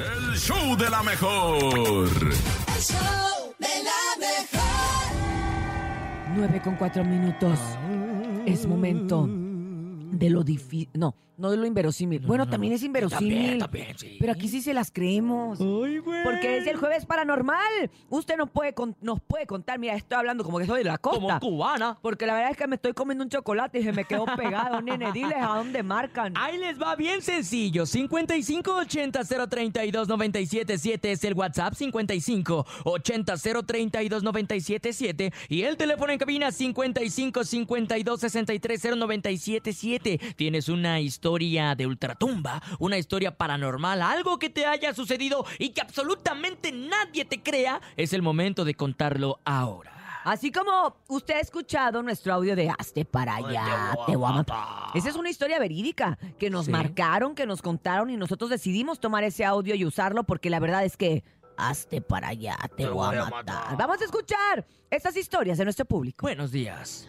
El show de la mejor. El show de la mejor. 9 con 4 minutos. Es momento de lo difícil. No, no de lo inverosímil. bueno, también es inverosímil. también, sí. Pero aquí sí se las creemos. Porque es el jueves paranormal. Usted nos puede, con- nos puede contar. Mira, estoy hablando como que soy de la Como costa. cubana. Porque la verdad es que me estoy comiendo un chocolate y se me quedó pegado. Nene, diles a dónde marcan. Ahí les va bien sencillo. 5580-032-977 es el WhatsApp. 5580-032-977. Y el teléfono en cabina 5552-630977. Tienes una historia de ultratumba, una historia paranormal, algo que te haya sucedido y que absolutamente nadie te crea. Es el momento de contarlo ahora. Así como usted ha escuchado nuestro audio de Hazte para allá, te voy a matar. Esa es una historia verídica que nos Sí. marcaron, que nos contaron y nosotros decidimos tomar ese audio y usarlo porque la verdad es que hazte para allá, te, voy, a matar. Vamos a escuchar estas historias de nuestro público. Buenos días.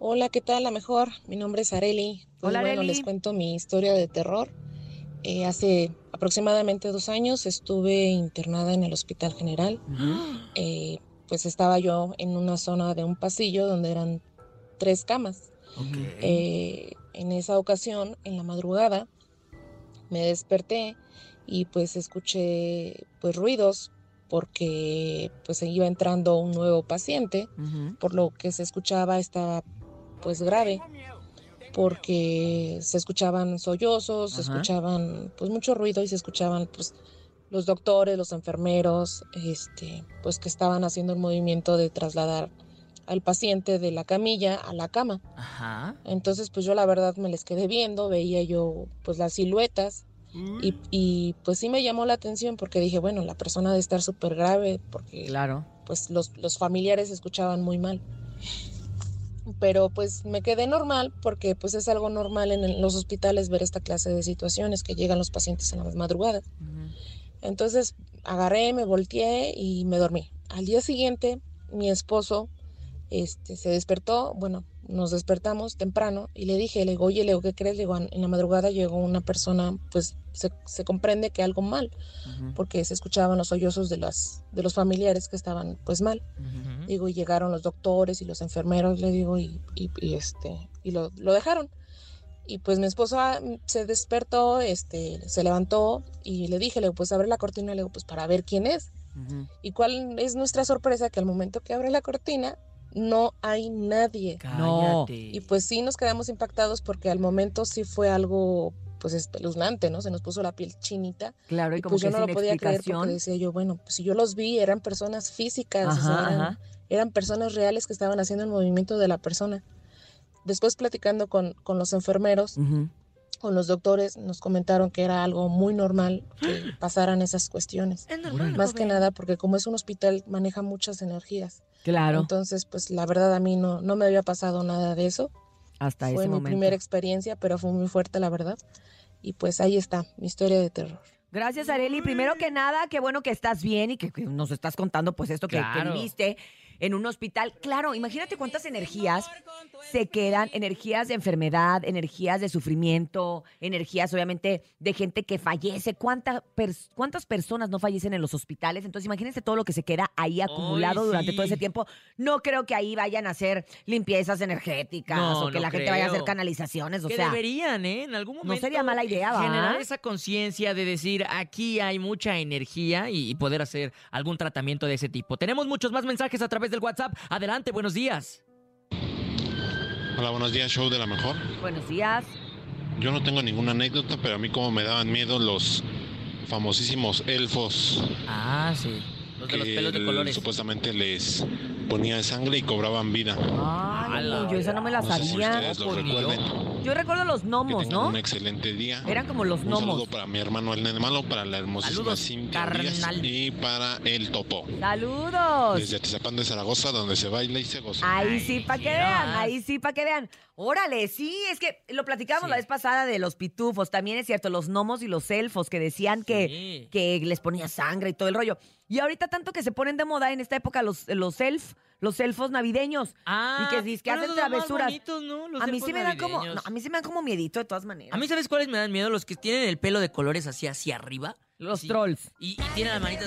Hola, ¿qué tal? La mejor. Mi nombre es Areli. Pues Hola, bueno, les cuento mi historia de terror. Eh, hace aproximadamente dos años estuve internada en el Hospital General. Eh, pues estaba yo en una zona de un pasillo donde eran tres camas. Eh, en esa ocasión, en la madrugada, me desperté y pues escuché pues ruidos porque pues iba entrando un nuevo paciente por lo que se escuchaba estaba pues grave porque se escuchaban sollozos, se escuchaban pues mucho ruido y se escuchaban pues los doctores, los enfermeros, este, pues que estaban haciendo el movimiento de trasladar al paciente de la camilla a la cama. Ajá. Entonces pues yo la verdad me les quedé viendo, veía yo pues las siluetas y, y, pues sí me llamó la atención porque dije, bueno, la persona debe estar súper grave porque Claro. pues los, los familiares escuchaban muy mal. Pero pues me quedé normal porque pues es algo normal en el- los hospitales ver esta clase de situaciones que llegan los pacientes en las madrugadas. Ujú. Entonces agarré, me volteé y me dormí. Al día siguiente mi esposo este, se despertó, bueno, nos despertamos temprano y le dije, le digo, oye, Leo, ¿qué crees? Le digo, en la madrugada llegó una persona, pues se, se comprende que algo mal, porque se escuchaban los sollozos de, las, de los familiares que estaban pues mal. Digo, y llegaron los doctores y los enfermeros, le digo, y, y- y, este, y lo, lo dejaron. Y pues mi esposo ah, se despertó, este, se levantó y le dije, le digo, pues abre la cortina, le digo, pues para ver quién es. Ujú. Y cuál es nuestra sorpresa, que al momento que abre la cortina, no hay nadie. No. Cállate. Y pues sí nos quedamos impactados porque al momento sí fue algo pues espeluznante, ¿no? Se nos puso la piel chinita. Claro, y Y como pues que yo no sin lo podía creer porque decía yo, bueno, pues si yo los vi, eran personas físicas, o sea, Ajá, eran, ajá. Eran personas reales que estaban haciendo el movimiento de la persona. Después platicando con, con los enfermeros, con los doctores, nos comentaron que era algo muy normal que pasaran esas cuestiones. Es normal, Más que nada porque como es un hospital, maneja muchas energías. Claro, Entonces, pues la verdad a mí no, no me había pasado nada de eso. hasta fue ese mi momento. primera experiencia, pero fue muy fuerte, la verdad. Y pues ahí está, mi historia de terror. Gracias, Areli. Primero que nada, qué bueno que estás bien y que, que nos estás contando pues esto que, que viviste en un hospital. Claro, imagínate cuántas energías se quedan, energías de enfermedad, energías de sufrimiento, energías obviamente de gente que fallece. ¿Cuánta pers- ¿Cuántas personas no fallecen en los hospitales? Entonces imagínense todo lo que se queda ahí acumulado durante sí. todo ese tiempo. No creo que ahí vayan a hacer limpiezas energéticas No, o que no la gente vaya a hacer canalizaciones. O que sea, deberían, ¿eh? En algún momento. sería mala idea, ¿va? Generar esa conciencia de decir, aquí hay mucha energía y poder hacer algún tratamiento de ese tipo. Tenemos muchos más mensajes a través del WhatsApp. Adelante, buenos días. Hola, buenos días, show de la mejor. buenos días. Yo no tengo ninguna anécdota, pero a mí como me daban miedo los famosísimos elfos Ah, sí. Los de los que pelos de el- colores. supuestamente les ponían sangre y cobraban vida. Ay, Ala. yo esa no me la No sé si sabía. ustedes lo ni yo. recuerden. Yo recuerdo los gnomos, ¿no? un excelente día. Eran como los Un saludo gnomos. para mi hermano el nene malo, para la hermosísima Cintia Díaz y para el topo. Saludos. Desde Atizapán de Zaragoza, donde se baila y se goza. Ahí sí, para que vean, ahí sí, para que vean. Órale, sí, es que lo platicábamos Sí. la vez pasada de los pitufos. También es cierto, los gnomos y los elfos que decían que, Sí. que les ponía sangre y todo el rollo. Y ahorita tanto que se ponen de moda en esta época los, los elf, los elfos navideños. Ah, Y que que hacen travesuras. bonitos, ¿no? Los a mí sí me dan como, navideños. no, a mí sí me dan como miedito de todas maneras. A mí, ¿sabes cuáles me dan miedo? Los que tienen el pelo de colores así hacia arriba. los Sí. trolls. Y, y tienen las manitas.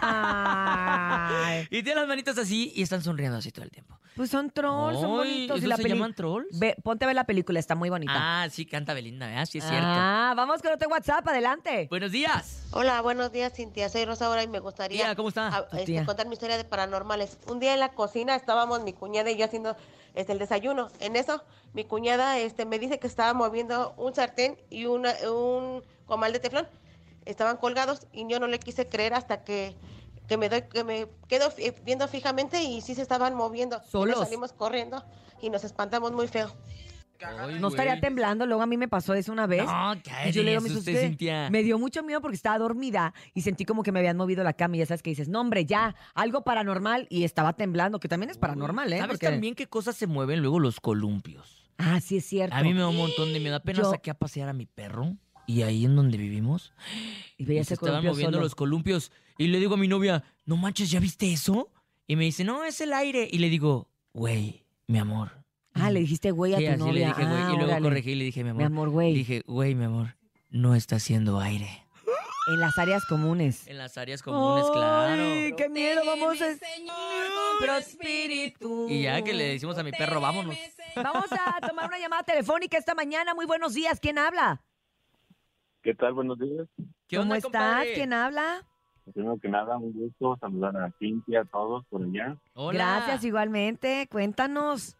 Ay, Y tienen las manitas así y están sonriendo así todo el tiempo. pues son trolls, son Ay, bonitos. y ¿esos la se peli- llaman trolls? Ve, ponte a ver la película, está muy bonita. Ah, sí, canta Belinda, ¿verdad? Sí, es cierto. Ah, vamos con otro WhatsApp, adelante. Buenos días. Hola, buenos días, Cintia. Soy Rosaura y me gustaría Tía, ¿cómo está? a- este, tía. contar mi historia de paranormales. Un día en la cocina estábamos mi cuñada y yo haciendo este, el desayuno. En eso, mi cuñada este, me dice que estaba moviendo un sartén y una, un comal de teflón. Estaban colgados y yo no le quise creer hasta que, que me doy, que me quedo viendo fijamente y sí se estaban moviendo. Y nos ¿Solos? salimos corriendo y nos espantamos muy feo. No estaría güey. temblando, luego a mí me pasó eso una vez. No, Y yo le digo mis usted. Me dio mucho miedo porque estaba dormida y sentí como que me habían movido la cama y ya sabes que dices, no hombre, ya, algo paranormal y estaba temblando, que también es paranormal, ¿eh? ¿Sabes Porque- también qué cosas se mueven luego los columpios? Ah, sí es cierto. A mí me da un montón de miedo. Apenas Yo- saqué a pasear a mi perro y ahí en donde vivimos Y veía y se ese estaban moviendo solo. los columpios y le digo a mi novia, no manches, ¿ya viste eso? Y me dice, no, es el aire. Y le digo, güey, mi amor. Ah, le dijiste güey a Sí, tu así novia. le dije, güey. Ah, y luego órale. corregí y le dije, mi amor. Mi amor, güey. Le dije, güey, mi amor, no está haciendo aire. En las áreas comunes. En las áreas comunes, claro. Ay, qué miedo, vamos a... Y ya que le decimos a mi perro, vámonos. Vamos a tomar una llamada telefónica esta mañana. Muy buenos días. ¿Quién habla? ¿Qué tal? Buenos días. ¿Qué ¿Cómo onda, estás? compadre? ¿Quién habla? Primero que nada, un gusto saludar a Cintia, a todos por allá. Hola. Gracias igualmente. Cuéntanos.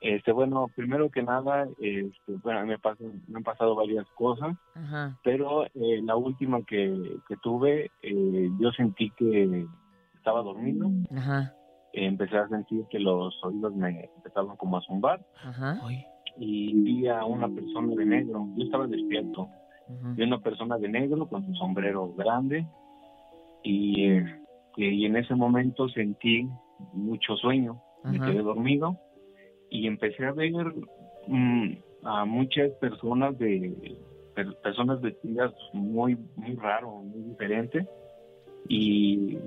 Este, bueno, primero que nada, este, bueno, me, pasan- me han pasado varias cosas, Ajá. pero eh, la última que, que tuve, eh, yo sentí que estaba dormido, Ajá. eh, empecé a sentir que los oídos me empezaban como a zumbar Ajá. Y vi a una persona de negro, yo estaba despierto, Ajá. vi a una persona de negro con su sombrero grande y, eh, y en ese momento sentí mucho sueño, me quedé dormido y empecé a ver mm, a muchas personas de per- personas vestidas muy muy raro, muy diferente y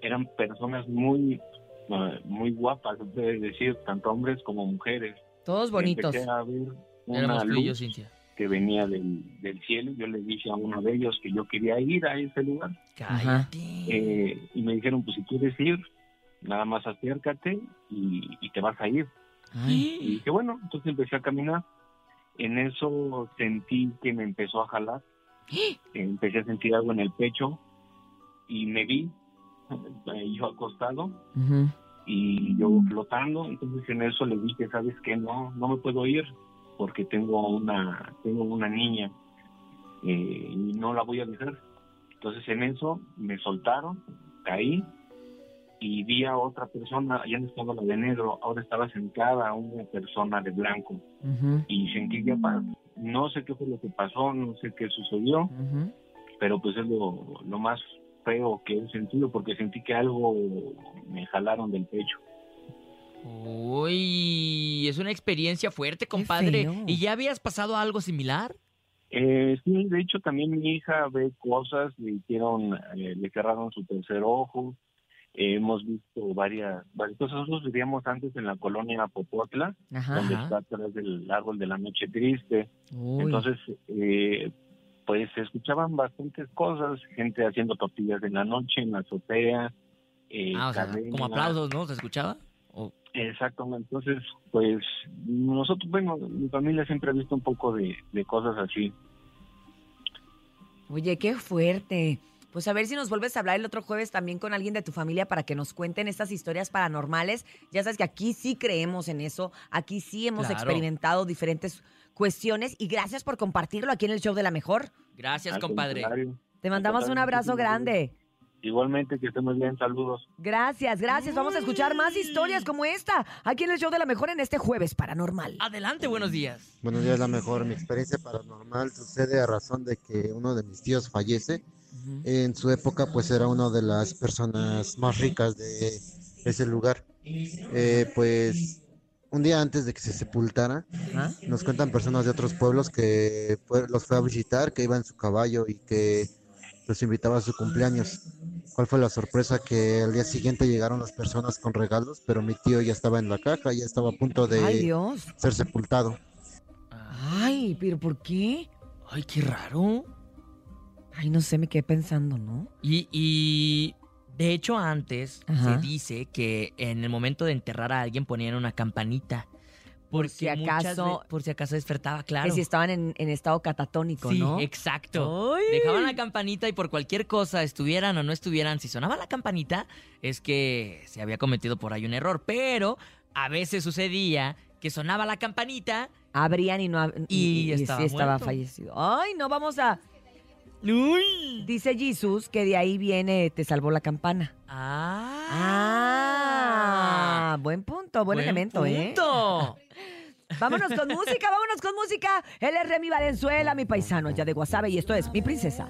eran personas muy eh, muy guapas, es decir, tanto hombres como mujeres. Todos bonitos. Empecé a ver una luz Cintia. que venía del, del cielo. Yo le dije a uno de ellos que yo quería ir a ese lugar. Eh, y me dijeron, pues si quieres ir, nada más acércate y, y te vas a ir. Y dije, bueno, entonces empecé a caminar. En eso sentí que me empezó a jalar. Empecé a sentir algo en el pecho y me vi eh, yo acostado y yo flotando. Entonces en eso le dije, ¿sabes qué? No, no me puedo ir porque tengo una, tengo una niña eh, y no la voy a dejar. Entonces en eso me soltaron, caí y vi a otra persona, ya no estaba la de negro, ahora estaba sentada una persona de blanco y sentí paz. No sé qué fue lo que pasó, no sé qué sucedió, pero pues es lo, lo más feo que he sentido porque sentí que algo me jalaron del pecho. Uy, es una experiencia fuerte, compadre. ¿Y ya habías pasado algo similar? Eh, sí, de hecho también mi hija ve cosas, le hicieron, eh, le cerraron su tercer ojo, Eh, hemos visto varias, varias cosas. Nosotros vivíamos antes en la colonia Popotla, Ajá. donde Ajá. está atrás del árbol de la noche triste. Uy. Entonces, eh, pues se escuchaban bastantes cosas, gente haciendo tortillas en la noche, en la azotea. eh, Ah, o sea, como aplausos, ¿no? ¿Se escuchaba? O- Exactamente, entonces, pues nosotros, bueno, mi familia siempre ha visto un poco de, de cosas así. Oye, qué fuerte. Pues a ver si nos vuelves a hablar el otro jueves también con alguien de tu familia para que nos cuenten estas historias paranormales. Ya sabes que aquí sí creemos en eso, aquí sí hemos Claro. experimentado diferentes cuestiones y gracias por compartirlo aquí en el show de la mejor. Gracias, Al compadre. contrario. Te mandamos un abrazo grande. Igualmente, que estén muy bien, saludos. Gracias, gracias. Vamos a escuchar más historias como esta aquí en el show de la mejor en este jueves paranormal. Adelante, buenos días. Buenos días, la mejor. Mi experiencia paranormal sucede a razón de que uno de mis tíos fallece. En su época, pues era una de las personas más ricas de ese lugar. Eh, pues un día antes de que se sepultara, Ajá. nos cuentan personas de otros pueblos que los fue a visitar, que iba en su caballo y que los invitaba a su cumpleaños. ¿Cuál fue la sorpresa? Que al día siguiente llegaron las personas con regalos, pero mi tío ya estaba en la caja, ya estaba a punto de Ay, Dios. ser sepultado. Ay, pero ¿por qué? Ay, qué raro. Ay, no sé, me quedé pensando, ¿no? Y, y de hecho antes Ajá. se dice que en el momento de enterrar a alguien ponían una campanita. Porque si acaso- por si acaso despertaba, claro. Que si estaban en, en estado catatónico, Sí, ¿no? exacto. Ay. Dejaban la campanita y por cualquier cosa, estuvieran o no estuvieran, si sonaba la campanita, es que se había cometido por ahí un error. Pero a veces sucedía que sonaba la campanita. Abrían y no Y estaba sí estaba muerto. fallecido. Ay, no vamos a. ¡Uy! Dice Jesús que de ahí viene te salvó la campana. ¡Ah! Ah, buen punto, buen, elemento, ¿eh? punto. Vámonos con música, vámonos con música. Él es Remy Valenzuela, mi paisano allá de Guasave, y esto es Mi Princesa.